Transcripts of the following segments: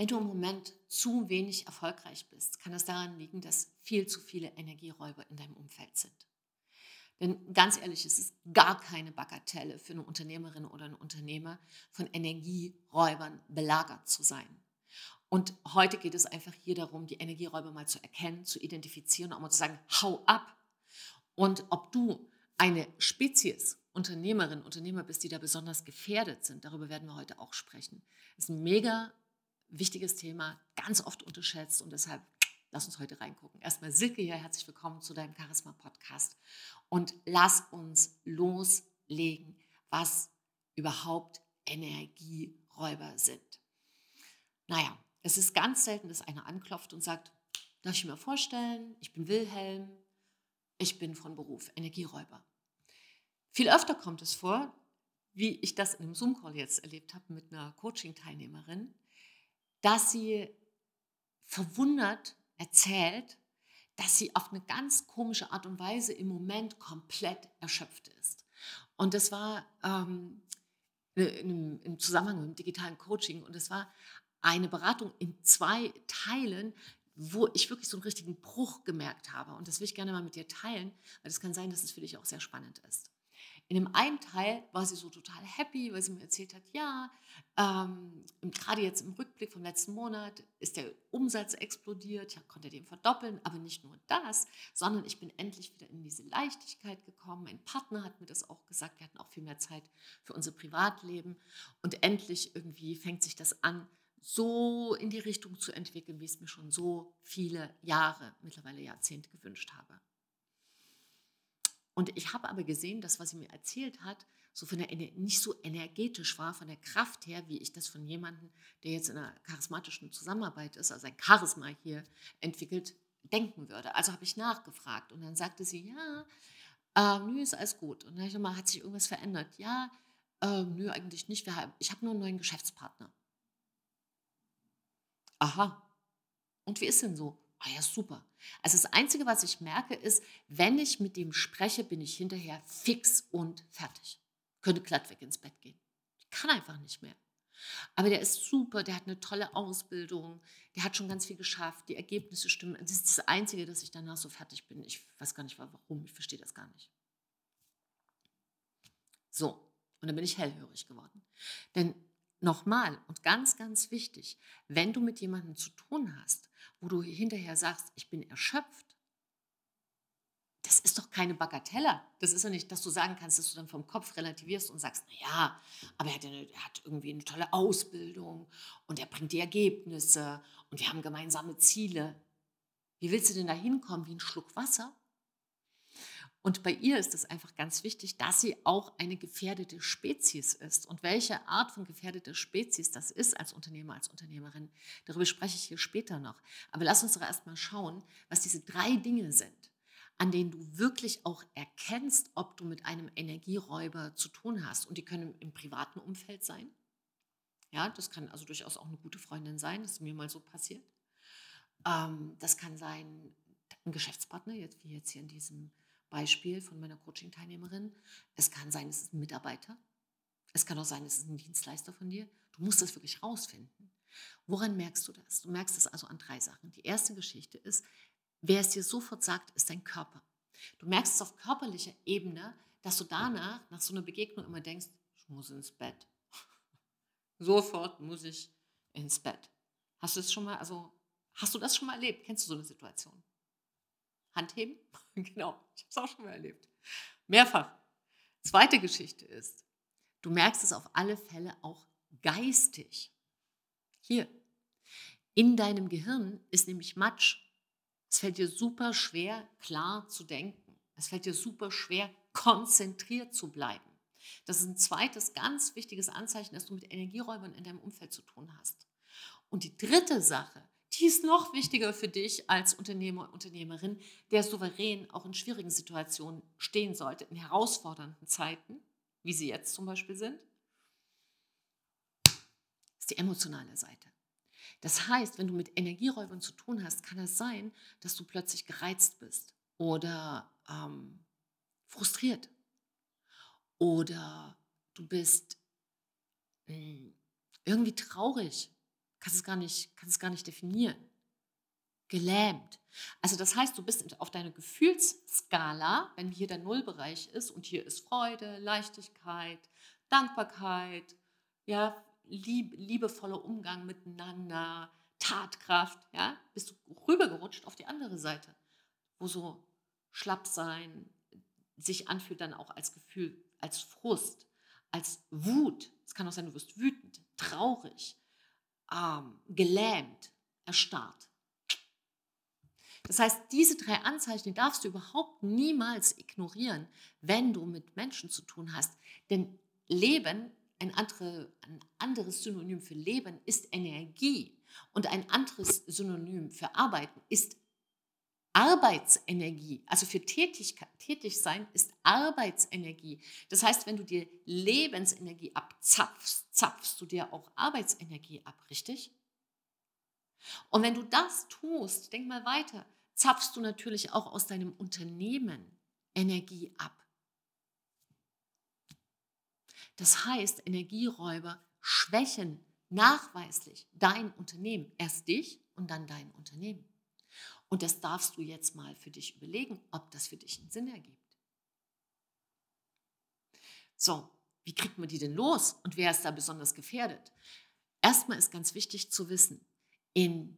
Wenn du im Moment zu wenig erfolgreich bist, kann das daran liegen, dass viel zu viele Energieräuber in deinem Umfeld sind. Denn ganz ehrlich, es ist gar keine Bagatelle für eine Unternehmerin oder einen Unternehmer, von Energieräubern belagert zu sein. Und heute geht es einfach hier darum, die Energieräuber mal zu erkennen, zu identifizieren, auch mal zu sagen, hau ab. Und ob du eine Spezies, Unternehmerin, Unternehmer bist, die da besonders gefährdet sind, darüber werden wir heute auch sprechen. Das ist ein mega wichtiges Thema, ganz oft unterschätzt und deshalb lass uns heute reingucken. Erstmal Silke hier, herzlich willkommen zu deinem Charisma-Podcast und lass uns loslegen, was überhaupt Energieräuber sind. Naja, es ist ganz selten, dass einer anklopft und sagt, darf ich mir vorstellen, ich bin Wilhelm, ich bin von Beruf Energieräuber. Viel öfter kommt es vor, wie ich das in einem Zoom-Call jetzt erlebt habe mit einer Coaching-Teilnehmerin, dass sie verwundert erzählt, dass sie auf eine ganz komische Art und Weise im Moment komplett erschöpft ist. Und das war ähm, im, im Zusammenhang mit dem digitalen Coaching und es war eine Beratung in zwei Teilen, wo ich wirklich so einen richtigen Bruch gemerkt habe. Und das will ich gerne mal mit dir teilen, weil es kann sein, dass es für dich auch sehr spannend ist. In dem einen Teil war sie so total happy, weil sie mir erzählt hat, ja, ähm, gerade jetzt im Rückblick vom letzten Monat ist der Umsatz explodiert, ich konnte den verdoppeln, aber nicht nur das, sondern ich bin endlich wieder in diese Leichtigkeit gekommen. Mein Partner hat mir das auch gesagt, wir hatten auch viel mehr Zeit für unser Privatleben und endlich irgendwie fängt sich das an, so in die Richtung zu entwickeln, wie ich es mir schon so viele Jahre, mittlerweile Jahrzehnte gewünscht habe. Und ich habe aber gesehen, dass was sie mir erzählt hat, so von der, nicht so energetisch war, von der Kraft her, wie ich das von jemandem, der jetzt in einer charismatischen Zusammenarbeit ist, also ein Charisma hier entwickelt, denken würde. Also habe ich nachgefragt und dann sagte sie, ja, äh, nö, ist alles gut. Und dann habe ich nochmal, hat sich irgendwas verändert? Ja, äh, nö, eigentlich nicht. Ich habe nur einen neuen Geschäftspartner. Aha. Und wie ist denn so? Ah ja, super. Also das Einzige, was ich merke, ist, wenn ich mit dem spreche, bin ich hinterher fix und fertig. Könnte glatt weg ins Bett gehen. Ich kann einfach nicht mehr. Aber der ist super, der hat eine tolle Ausbildung, der hat schon ganz viel geschafft, die Ergebnisse stimmen. Das ist das Einzige, dass ich danach so fertig bin. Ich weiß gar nicht warum, ich verstehe das gar nicht. So, und dann bin ich hellhörig geworden. Denn nochmal und ganz, ganz wichtig, wenn du mit jemandem zu tun hast, wo du hinterher sagst, ich bin erschöpft, das ist doch keine Bagatelle. Das ist ja nicht, dass du sagen kannst, dass du dann vom Kopf relativierst und sagst, naja, aber er hat, eine, er hat irgendwie eine tolle Ausbildung und er bringt die Ergebnisse und wir haben gemeinsame Ziele. Wie willst du denn da hinkommen wie ein Schluck Wasser? Und bei ihr ist es einfach ganz wichtig, dass sie auch eine gefährdete Spezies ist. Und welche Art von gefährdeter Spezies das ist als Unternehmer, als Unternehmerin, darüber spreche ich hier später noch. Aber lass uns doch erstmal schauen, was diese drei Dinge sind, an denen du wirklich auch erkennst, ob du mit einem Energieräuber zu tun hast. Und die können im privaten Umfeld sein. Ja, das kann also durchaus auch eine gute Freundin sein, das ist mir mal so passiert. Ähm, das kann sein ein Geschäftspartner, jetzt wie jetzt hier in diesem Beispiel von meiner Coaching-Teilnehmerin. Es kann sein, es ist ein Mitarbeiter. Es kann auch sein, es ist ein Dienstleister von dir. Du musst das wirklich rausfinden. Woran merkst du das? Du merkst es also an drei Sachen. Die erste Geschichte ist, wer es dir sofort sagt, ist dein Körper. Du merkst es auf körperlicher Ebene, dass du danach, nach so einer Begegnung immer denkst, ich muss ins Bett. sofort muss ich ins Bett. Hast du das schon mal, also hast du das schon mal erlebt? Kennst du so eine Situation? Handheben? genau, ich habe es auch schon mal erlebt. Mehrfach. Zweite Geschichte ist, du merkst es auf alle Fälle auch geistig. Hier, in deinem Gehirn ist nämlich Matsch. Es fällt dir super schwer, klar zu denken. Es fällt dir super schwer, konzentriert zu bleiben. Das ist ein zweites ganz wichtiges Anzeichen, dass du mit Energieräubern in deinem Umfeld zu tun hast. Und die dritte Sache, die ist noch wichtiger für dich als Unternehmer, Unternehmerin, der souverän auch in schwierigen Situationen stehen sollte, in herausfordernden Zeiten, wie sie jetzt zum Beispiel sind, ist die emotionale Seite. Das heißt, wenn du mit Energieräubern zu tun hast, kann es sein, dass du plötzlich gereizt bist oder ähm, frustriert oder du bist mh, hm, irgendwie traurig kannst es gar nicht, kannst es gar nicht definieren. Gelähmt. Also das heißt, du bist auf deiner Gefühlsskala, wenn hier der Nullbereich ist und hier ist Freude, Leichtigkeit, Dankbarkeit, ja, lieb, liebevoller Umgang miteinander, Tatkraft, ja, bist du rübergerutscht auf die andere Seite, wo so schlapp sein sich anfühlt dann auch als Gefühl, als Frust, als Wut. Es kann auch sein, du wirst wütend, traurig, ähm, gelähmt, erstarrt. Das heißt, diese drei Anzeichen darfst du überhaupt niemals ignorieren, wenn du mit Menschen zu tun hast. Denn Leben, ein, andere, ein anderes Synonym für Leben ist Energie und ein anderes Synonym für Arbeiten ist Arbeitsenergie. Also für tätig, tätig sein ist Arbeitsenergie. Das heißt, wenn du dir Lebensenergie abzapfst, zapfst du dir auch Arbeitsenergie ab, richtig? Und wenn du das tust, denk mal weiter, zapfst du natürlich auch aus deinem Unternehmen Energie ab. Das heißt, Energieräuber schwächen nachweislich dein Unternehmen, erst dich und dann dein Unternehmen. Und das darfst du jetzt mal für dich überlegen, ob das für dich einen Sinn ergibt. So, wie kriegt man die denn los und wer ist da besonders gefährdet? Erstmal ist ganz wichtig zu wissen, in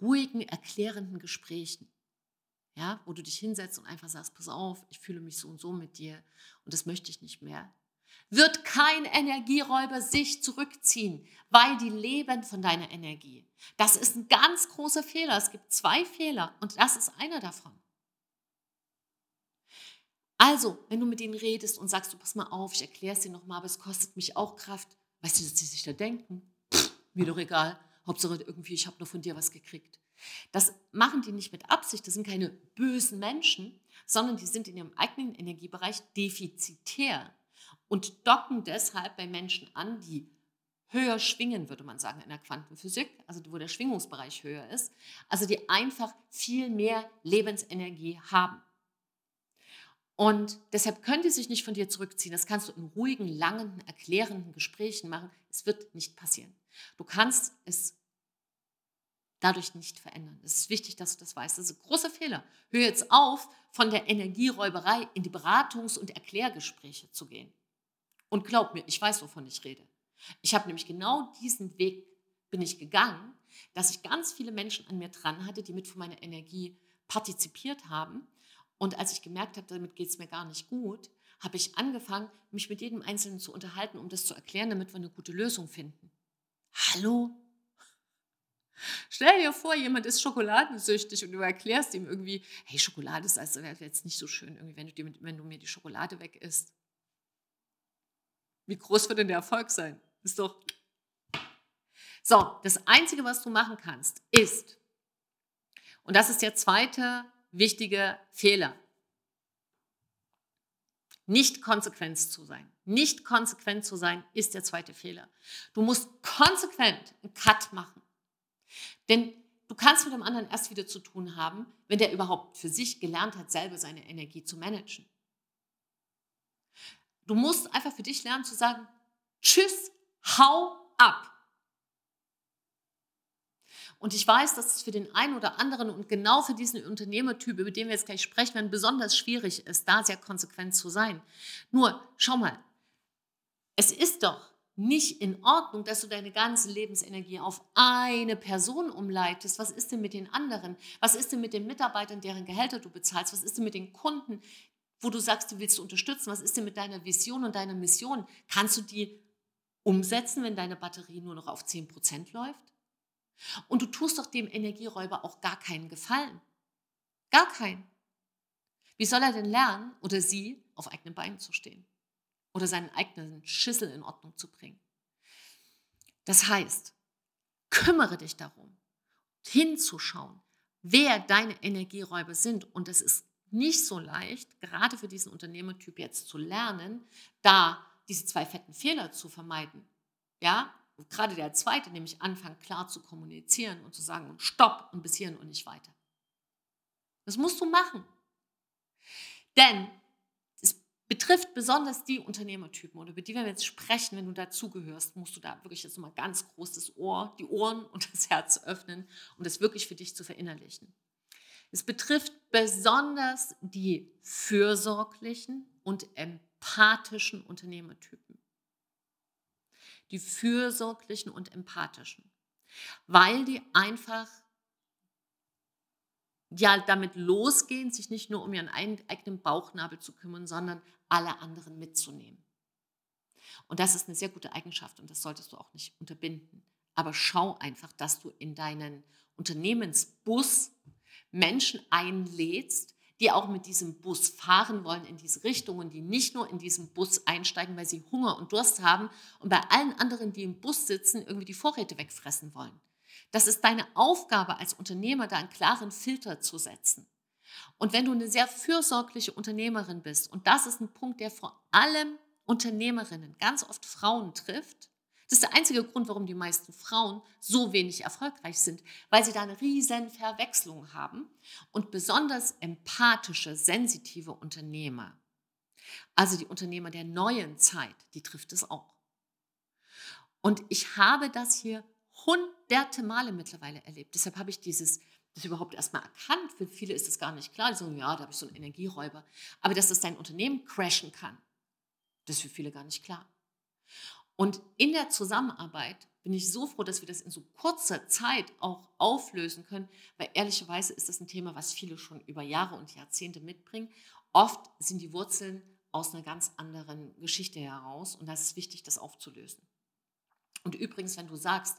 ruhigen, erklärenden Gesprächen, ja, wo du dich hinsetzt und einfach sagst, pass auf, ich fühle mich so und so mit dir und das möchte ich nicht mehr, wird kein Energieräuber sich zurückziehen, weil die leben von deiner Energie. Das ist ein ganz großer Fehler. Es gibt zwei Fehler und das ist einer davon. Also, wenn du mit ihnen redest und sagst, du pass mal auf, ich erkläre es dir nochmal, aber es kostet mich auch Kraft, weißt du, dass sie sich da denken? Pff, mir doch egal. Hauptsache irgendwie, ich habe nur von dir was gekriegt. Das machen die nicht mit Absicht, das sind keine bösen Menschen, sondern die sind in ihrem eigenen Energiebereich defizitär und docken deshalb bei Menschen an, die höher schwingen, würde man sagen, in der Quantenphysik, also wo der Schwingungsbereich höher ist, also die einfach viel mehr Lebensenergie haben. Und deshalb können die sich nicht von dir zurückziehen. Das kannst du in ruhigen, langen, erklärenden Gesprächen machen. Es wird nicht passieren. Du kannst es dadurch nicht verändern. Es ist wichtig, dass du das weißt. Das ist ein großer Fehler. Hör jetzt auf, von der Energieräuberei in die Beratungs- und Erklärgespräche zu gehen. Und glaub mir, ich weiß, wovon ich rede. Ich habe nämlich genau diesen Weg bin ich gegangen, dass ich ganz viele Menschen an mir dran hatte, die mit von meiner Energie partizipiert haben. Und als ich gemerkt habe, damit geht es mir gar nicht gut, habe ich angefangen, mich mit jedem Einzelnen zu unterhalten, um das zu erklären, damit wir eine gute Lösung finden. Hallo? Stell dir vor, jemand ist schokoladensüchtig und du erklärst ihm irgendwie, hey, Schokolade ist also jetzt nicht so schön, irgendwie, wenn, du, wenn du mir die Schokolade weg isst. Wie groß wird denn der Erfolg sein? Ist doch. So, das Einzige, was du machen kannst, ist, und das ist der zweite wichtige Fehler, nicht konsequent zu sein. Nicht konsequent zu sein ist der zweite Fehler. Du musst konsequent einen Cut machen. Denn du kannst mit dem anderen erst wieder zu tun haben, wenn der überhaupt für sich gelernt hat, selber seine Energie zu managen. Du musst einfach für dich lernen zu sagen, tschüss, hau ab. Und ich weiß, dass es für den einen oder anderen und genau für diesen Unternehmertyp, über den wir jetzt gleich sprechen werden, besonders schwierig ist, da sehr konsequent zu sein. Nur, schau mal, es ist doch nicht in Ordnung, dass du deine ganze Lebensenergie auf eine Person umleitest. Was ist denn mit den anderen? Was ist denn mit den Mitarbeitern, deren Gehälter du bezahlst? Was ist denn mit den Kunden, wo du sagst, du willst unterstützen, was ist denn mit deiner Vision und deiner Mission? Kannst du die umsetzen, wenn deine Batterie nur noch auf 10% läuft? Und du tust doch dem Energieräuber auch gar keinen Gefallen. Gar keinen. Wie soll er denn lernen oder sie auf eigenen Beinen zu stehen? Oder seinen eigenen Schüssel in Ordnung zu bringen? Das heißt, kümmere dich darum, hinzuschauen, wer deine Energieräuber sind. Und es ist nicht so leicht, gerade für diesen Unternehmertyp jetzt zu lernen, da diese zwei fetten Fehler zu vermeiden. Ja, und gerade der zweite, nämlich anfangen klar zu kommunizieren und zu sagen, stopp und bis hierhin und nicht weiter. Das musst du machen. Denn es betrifft besonders die Unternehmertypen oder über die wir jetzt sprechen, wenn du dazugehörst, musst du da wirklich jetzt mal ganz groß das Ohr, die Ohren und das Herz öffnen, um das wirklich für dich zu verinnerlichen. Es betrifft besonders die fürsorglichen und empathischen Unternehmertypen. Die fürsorglichen und empathischen, weil die einfach ja damit losgehen, sich nicht nur um ihren eigenen Bauchnabel zu kümmern, sondern alle anderen mitzunehmen. Und das ist eine sehr gute Eigenschaft und das solltest du auch nicht unterbinden. Aber schau einfach, dass du in deinen Unternehmensbus Menschen einlädst, die auch mit diesem Bus fahren wollen in diese Richtung und die nicht nur in diesen Bus einsteigen, weil sie Hunger und Durst haben und bei allen anderen, die im Bus sitzen, irgendwie die Vorräte wegfressen wollen. Das ist deine Aufgabe als Unternehmer, da einen klaren Filter zu setzen. Und wenn du eine sehr fürsorgliche Unternehmerin bist, und das ist ein Punkt, der vor allem Unternehmerinnen, ganz oft Frauen trifft, das ist der einzige Grund, warum die meisten Frauen so wenig erfolgreich sind, weil sie da eine riesen Verwechslung haben und besonders empathische, sensitive Unternehmer, also die Unternehmer der neuen Zeit, die trifft es auch. Und ich habe das hier hunderte Male mittlerweile erlebt. Deshalb habe ich dieses das überhaupt erstmal erkannt. Für viele ist das gar nicht klar. Die sagen, ja, da habe ich so einen Energieräuber. Aber dass das dein Unternehmen crashen kann, das ist für viele gar nicht klar. Und in der Zusammenarbeit bin ich so froh, dass wir das in so kurzer Zeit auch auflösen können, weil ehrlicherweise ist das ein Thema, was viele schon über Jahre und Jahrzehnte mitbringen. Oft sind die Wurzeln aus einer ganz anderen Geschichte heraus und das ist wichtig, das aufzulösen. Und übrigens, wenn du sagst,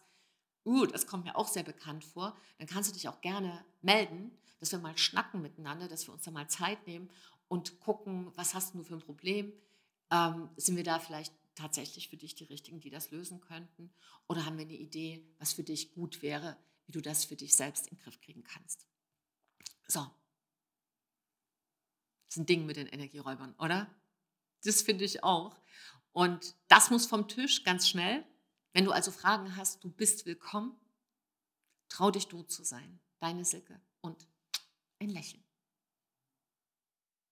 uh, das kommt mir auch sehr bekannt vor, dann kannst du dich auch gerne melden, dass wir mal schnacken miteinander, dass wir uns da mal Zeit nehmen und gucken, was hast du für ein Problem? Ähm, sind wir da vielleicht tatsächlich für dich die Richtigen, die das lösen könnten? Oder haben wir eine Idee, was für dich gut wäre, wie du das für dich selbst in den Griff kriegen kannst? So. Das ist ein Ding mit den Energieräubern, oder? Das finde ich auch. Und das muss vom Tisch ganz schnell. Wenn du also Fragen hast, du bist willkommen. Trau dich du zu sein. Deine Silke und ein Lächeln.